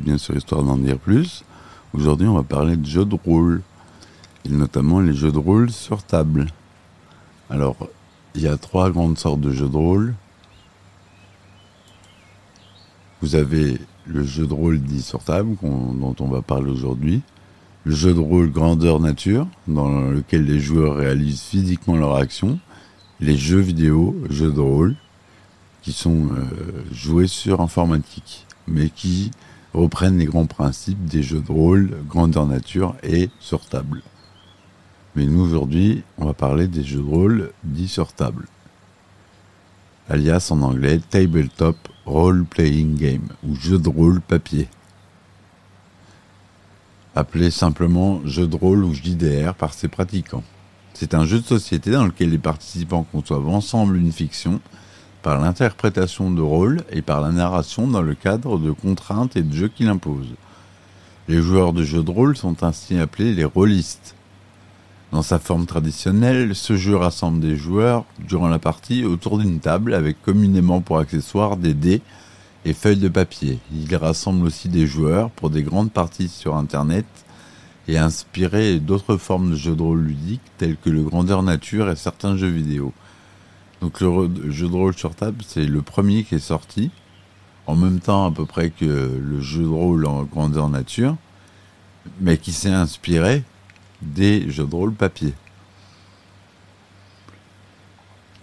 bien sûr histoire d'en dire plus. Aujourd'hui, on va parler de jeux de rôle, et notamment les jeux de rôle sur table. Alors, il y a trois grandes sortes de jeux de rôle. Vous avez le jeu de rôle dit sur table, dont on va parler aujourd'hui. Le jeu de rôle grandeur nature, dans lequel les joueurs réalisent physiquement leur action. Les jeux vidéo, jeux de rôle, qui sont euh, joués sur informatique, mais qui reprennent les grands principes des jeux de rôle, grandeur nature et sur table. Mais nous aujourd'hui, on va parler des jeux de rôle dits sur table, alias en anglais tabletop role playing game ou jeu de rôle papier. Appelé simplement jeu de rôle ou JDR par ses pratiquants. C'est un jeu de société dans lequel les participants conçoivent ensemble une fiction par l'interprétation de rôles et par la narration dans le cadre de contraintes et de jeux qu'il impose. Les joueurs de jeux de rôle sont ainsi appelés les rôlistes. Dans sa forme traditionnelle, ce jeu rassemble des joueurs durant la partie autour d'une table avec communément pour accessoires des dés et feuilles de papier. Il rassemble aussi des joueurs pour des grandes parties sur Internet et inspiré d'autres formes de jeux de rôle ludiques tels que le grandeur nature et certains jeux vidéo. Donc le jeu de rôle sur table, c'est le premier qui est sorti, en même temps à peu près que le jeu de rôle en grandeur nature, mais qui s'est inspiré des jeux de rôle papier.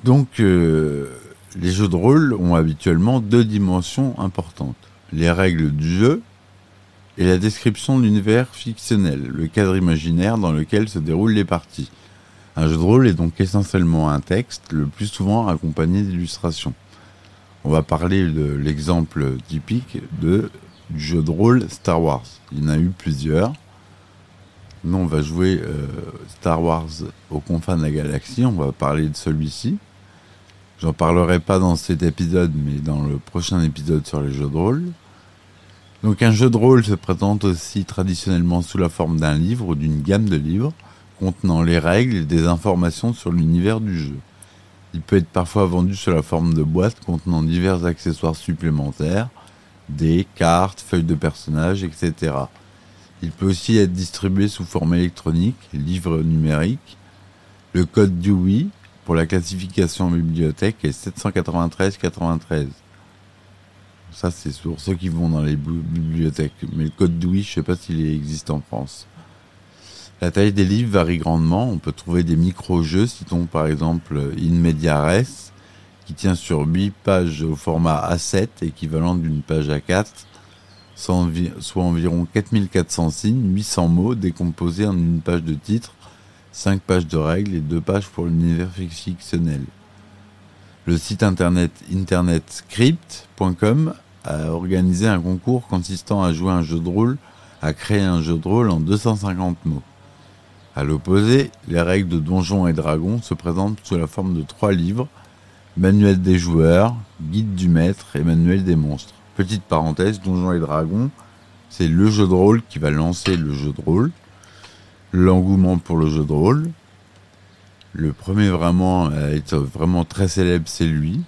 Donc euh, les jeux de rôle ont habituellement deux dimensions importantes. Les règles du jeu et la description de l'univers fictionnel, le cadre imaginaire dans lequel se déroulent les parties. Un jeu de rôle est donc essentiellement un texte, le plus souvent accompagné d'illustrations. On va parler de l'exemple typique de, du jeu de rôle Star Wars. Il y en a eu plusieurs. Nous, on va jouer euh, Star Wars aux confins de la galaxie. On va parler de celui-ci. J'en parlerai pas dans cet épisode, mais dans le prochain épisode sur les jeux de rôle. Donc, un jeu de rôle se présente aussi traditionnellement sous la forme d'un livre ou d'une gamme de livres contenant les règles et des informations sur l'univers du jeu. Il peut être parfois vendu sous la forme de boîtes contenant divers accessoires supplémentaires, des cartes, feuilles de personnages, etc. Il peut aussi être distribué sous forme électronique, livre numérique. Le code Dewey pour la classification en bibliothèque est 793-93. Ça, c'est pour ceux qui vont dans les bibliothèques. Mais le code Dewey, je ne sais pas s'il existe en France. La taille des livres varie grandement. On peut trouver des micro-jeux, citons par exemple In Media qui tient sur 8 pages au format A7, équivalent d'une page A4, soit environ 4400 signes, 800 mots décomposés en une page de titre, 5 pages de règles et 2 pages pour l'univers fictionnel. Le site internet internetscript.com a organisé un concours consistant à jouer un jeu de rôle, à créer un jeu de rôle en 250 mots. À l'opposé, les règles de Donjons et Dragons se présentent sous la forme de trois livres Manuel des joueurs, Guide du maître et Manuel des monstres. Petite parenthèse, Donjons et Dragons, c'est le jeu de rôle qui va lancer le jeu de rôle, l'engouement pour le jeu de rôle. Le premier vraiment à être vraiment très célèbre, c'est lui.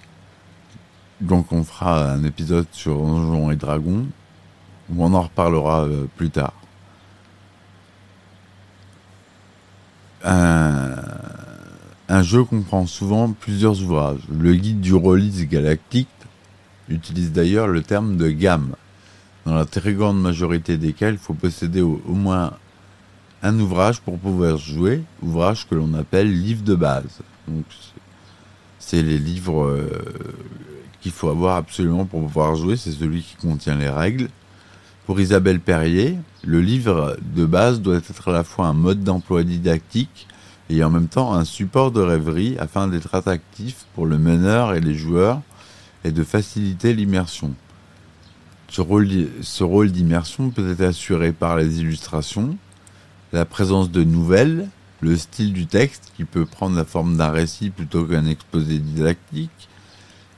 Donc on fera un épisode sur Donjons et Dragons où on en reparlera euh, plus tard. Un, jeu comprend souvent plusieurs ouvrages. Le guide du release galactique utilise d'ailleurs le terme de gamme, dans la très grande majorité desquels il faut posséder au, moins un ouvrage pour pouvoir jouer, ouvrage que l'on appelle livre de base. Donc, c'est les livres euh, qu'il faut avoir absolument pour pouvoir jouer, c'est celui qui contient les règles. Pour Isabelle Perrier, le livre de base doit être à la fois un mode d'emploi didactique et en même temps un support de rêverie afin d'être attractif pour le meneur et les joueurs et de faciliter l'immersion. Ce rôle, d'immersion peut être assuré par les illustrations, la présence de nouvelles, le style du texte qui peut prendre la forme d'un récit plutôt qu'un exposé didactique,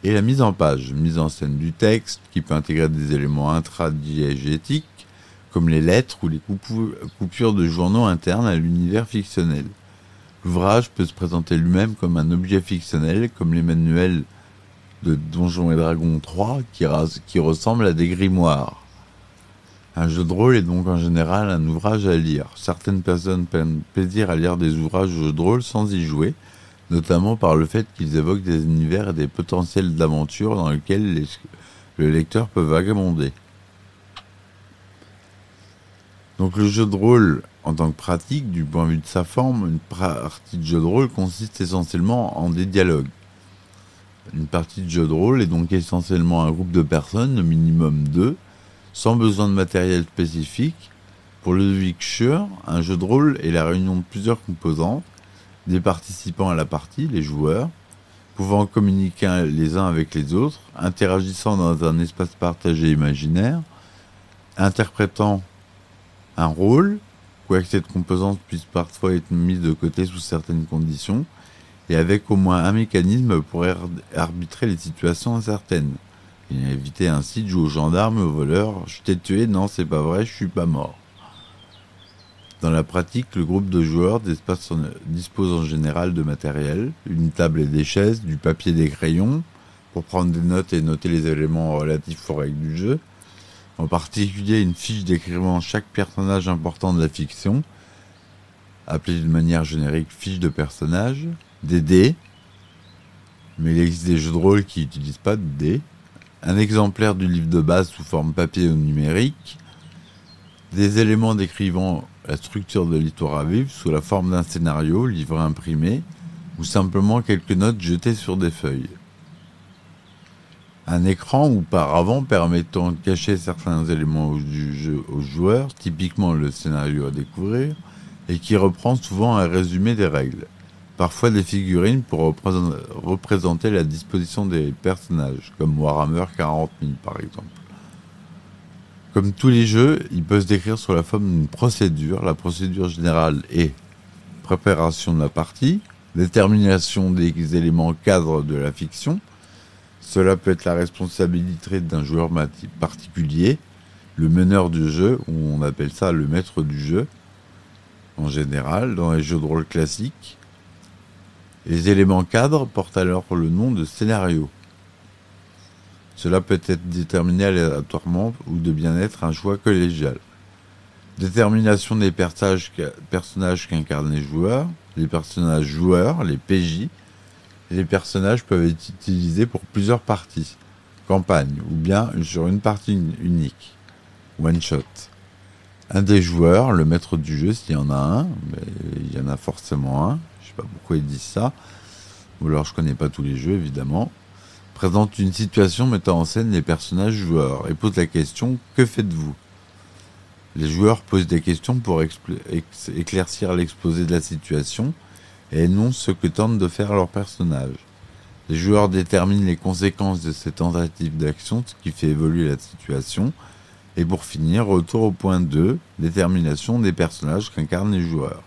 et la mise en page, mise en scène du texte qui peut intégrer des éléments intradiégétiques comme les lettres ou les coupures de journaux internes à l'univers fictionnel. L'ouvrage peut se présenter lui-même comme un objet fictionnel, comme les manuels de Donjons et Dragons 3 qui, ressemblent à des grimoires. Un jeu de rôle est donc en général un ouvrage à lire. Certaines personnes prennent plaisir à lire des ouvrages de jeux de rôle sans y jouer, notamment par le fait qu'ils évoquent des univers et des potentiels d'aventure dans lesquels les- le lecteur peut vagabonder. Donc le jeu de rôle en tant que pratique, du point de vue de sa forme, une partie de jeu de rôle consiste essentiellement en des dialogues. Une partie de jeu de rôle est donc essentiellement un groupe de personnes, au minimum deux, sans besoin de matériel spécifique. Pour Ludwig Schur, un jeu de rôle est la réunion de plusieurs composantes, des participants à la partie, les joueurs, pouvant communiquer les uns avec les autres, interagissant dans un espace partagé imaginaire, interprétant un rôle, quoique cette composante puisse parfois être mise de côté sous certaines conditions, et avec au moins un mécanisme pour ar- arbitrer les situations incertaines. Et éviter ainsi de jouer aux gendarmes aux voleurs. Je t'ai tué, non, c'est pas vrai, je suis pas mort. Dans la pratique, le groupe de joueurs dispose en général de matériel, une table et des chaises, du papier et des crayons, pour prendre des notes et noter les éléments relatifs aux règles du jeu, en particulier une fiche décrivant chaque personnage important de la fiction, appelée d'une manière générique fiche de personnage, des dés, mais il existe des jeux de rôle qui n'utilisent pas de dés, un exemplaire du livre de base sous forme papier ou numérique, des éléments décrivant la structure de l'histoire à vivre sous la forme d'un scénario, livre imprimé, ou simplement quelques notes jetées sur des feuilles. Un écran ou paravent permettant de cacher certains éléments du jeu aux joueurs, typiquement le scénario à découvrir, et qui reprend souvent un résumé des règles. Parfois des figurines pour représent- représenter la disposition des personnages, comme Warhammer 40 000 par exemple. Comme tous les jeux, il peut se décrire sous la forme d'une procédure. La procédure générale est préparation de la partie, détermination des éléments cadres de la fiction. Cela peut être la responsabilité d'un joueur particulier, le meneur du jeu, ou on appelle ça le maître du jeu, en général, dans les jeux de rôle classiques. Les éléments cadres portent alors le nom de scénario. Cela peut être déterminé aléatoirement ou de bien être un choix collégial. Détermination des personnages, qu'incarnent les joueurs, les personnages joueurs, les PJ. Les personnages peuvent être utilisés pour plusieurs parties, campagne, ou bien sur une partie unique, one shot. Un des joueurs, le maître du jeu, s'il y en a un, mais il y en a forcément un, je sais pas pourquoi ils disent ça, ou alors je connais pas tous les jeux évidemment, présente une situation mettant en scène les personnages joueurs et pose la question que faites-vous? Les joueurs posent des questions pour éclaircir l'exposé de la situation et énoncent ce que tentent de faire leurs personnages. Les joueurs déterminent les conséquences de ces tentatives d'action, ce qui fait évoluer la situation. Et pour finir, retour au point 2, détermination des personnages qu'incarnent les joueurs.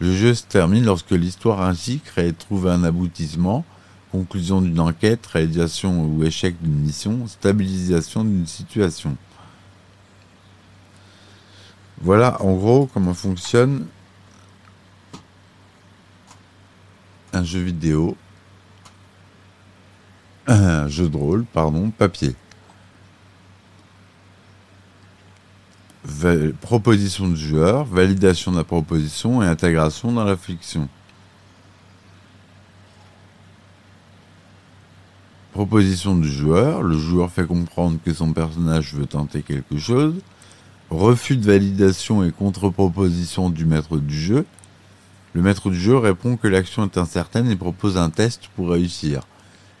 Le jeu se termine lorsque l'histoire ainsi créée trouve un aboutissement, conclusion d'une enquête, réalisation ou échec d'une mission, stabilisation d'une situation. Voilà en gros comment fonctionne un jeu vidéo, un jeu de rôle, pardon, papier. Proposition du joueur, validation de la proposition et intégration dans la fiction. Proposition du joueur, le joueur fait comprendre que son personnage veut tenter quelque chose. Refus de validation et contre-proposition du maître du jeu. Le maître du jeu répond que l'action est incertaine et propose un test pour réussir.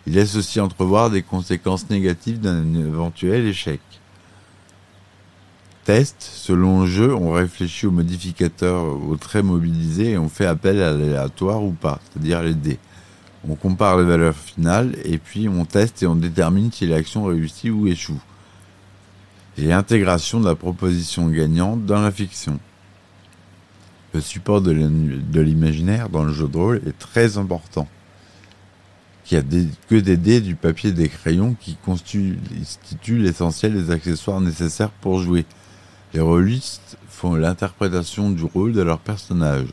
Il laisse aussi entrevoir des conséquences négatives d'un éventuel échec. Test, selon le jeu, on réfléchit aux modificateurs, aux traits mobilisés et on fait appel à l'aléatoire ou pas, c'est-à-dire les dés. On compare les valeurs finales et puis on teste et on détermine si l'action réussit ou échoue. Et intégration de la proposition gagnante dans la fiction. Le support de l'im- de l'imaginaire dans le jeu de rôle est très important. Il n'y a que des dés, du papier des crayons qui constituent l'essentiel des accessoires nécessaires pour jouer. Les rôlistes font l'interprétation du rôle de leur personnage.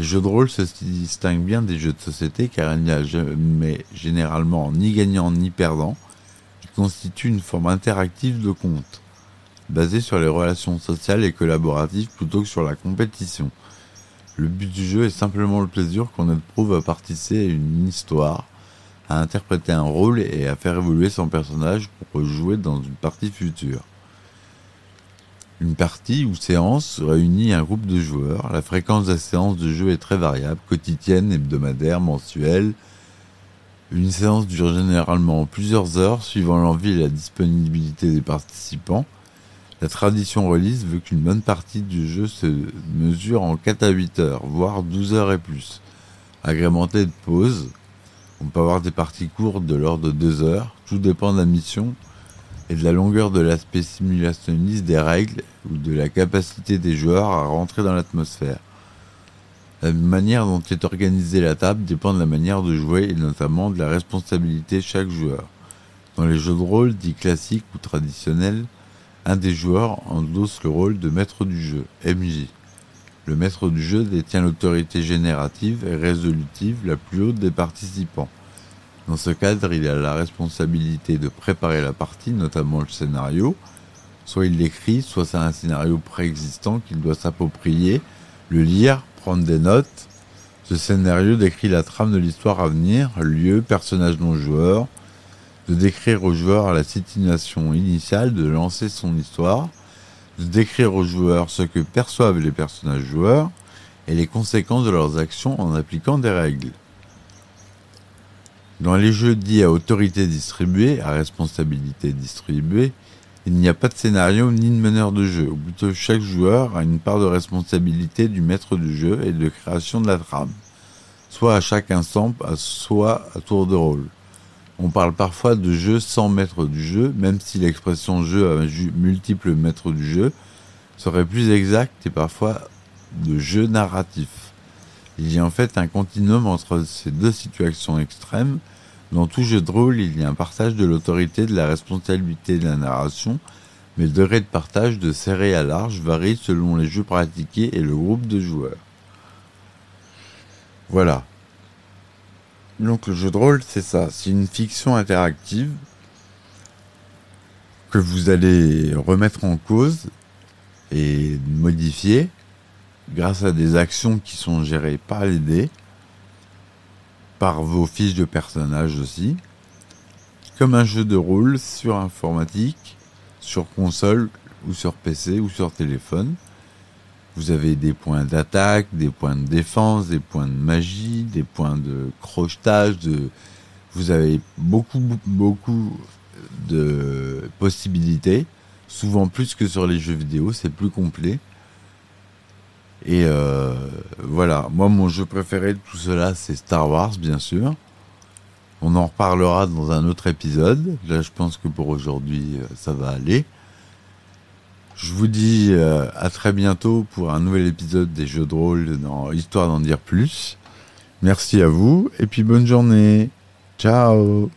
Les jeux de rôle se distinguent bien des jeux de société car il n'y a jamais généralement ni gagnant ni perdant. Ils constituent une forme interactive de conte. basé sur les relations sociales et collaboratives plutôt que sur la compétition. Le but du jeu est simplement le plaisir qu'on éprouve à participer à une histoire, à interpréter un rôle et à faire évoluer son personnage pour jouer dans une partie future. Une partie ou séance réunit un groupe de joueurs. La fréquence des séances de jeu est très variable, quotidienne, hebdomadaire, mensuelle. Une séance dure généralement plusieurs heures suivant l'envie et la disponibilité des participants. La tradition release veut qu'une bonne partie du jeu se mesure en 4 à 8 heures, voire 12 heures et plus, agrémentée de pauses. On peut avoir des parties courtes de l'ordre de 2 heures, tout dépend de la mission et de la longueur de l'aspect simulationniste des règles ou de la capacité des joueurs à rentrer dans l'atmosphère. La manière dont est organisée la table dépend de la manière de jouer et notamment de la responsabilité de chaque joueur. Dans les jeux de rôle dits classiques ou traditionnels, un des joueurs endosse le rôle de maître du jeu, MJ. Le maître du jeu détient l'autorité générative et résolutive la plus haute des participants. Dans ce cadre, il a la responsabilité de préparer la partie, notamment le scénario. Soit il l'écrit, soit c'est un scénario préexistant qu'il doit s'approprier, le lire, prendre des notes. Ce scénario décrit la trame de l'histoire à venir, lieu, personnage non joueur, de décrire aux joueurs la situation initiale, de lancer son histoire, de décrire aux joueurs ce que perçoivent les personnages joueurs et les conséquences de leurs actions en appliquant des règles. Dans les jeux dits à autorité distribuée, à responsabilité distribuée, il n'y a pas de scénario ni de meneur de jeu, ou plutôt chaque joueur a une part de responsabilité du maître du jeu et de création de la trame, soit à chaque instant, soit à tour de rôle. On parle parfois de jeu sans maître du jeu, même si l'expression jeu à multiples maîtres du jeu serait plus exacte et parfois de jeu narratif. Il y a en fait un continuum entre ces deux situations extrêmes. Dans tout jeu de rôle, il y a un partage de l'autorité, de la responsabilité de la narration, mais le degré de partage de serré à large varie selon les jeux pratiqués et le groupe de joueurs. Voilà, donc le jeu de rôle, c'est ça. C'est une fiction interactive que vous allez remettre en cause et modifier grâce à des actions qui sont gérées par les dés, par vos fiches de personnages aussi, comme un jeu de rôle sur informatique, sur console ou sur PC ou sur téléphone. Vous avez des points d'attaque, des points de défense, des points de magie, des points de crochetage. Vous avez beaucoup, beaucoup de possibilités, souvent plus que sur les jeux vidéo, c'est plus complet. Et euh, voilà, moi mon jeu préféré de tout cela, c'est Star Wars, bien sûr. On en reparlera dans un autre épisode. Là, je pense que pour aujourd'hui, euh, ça va aller. Je vous dis euh, à très bientôt pour un nouvel épisode des jeux de rôle Histoire d'en dire plus. Merci à vous et puis bonne journée. Ciao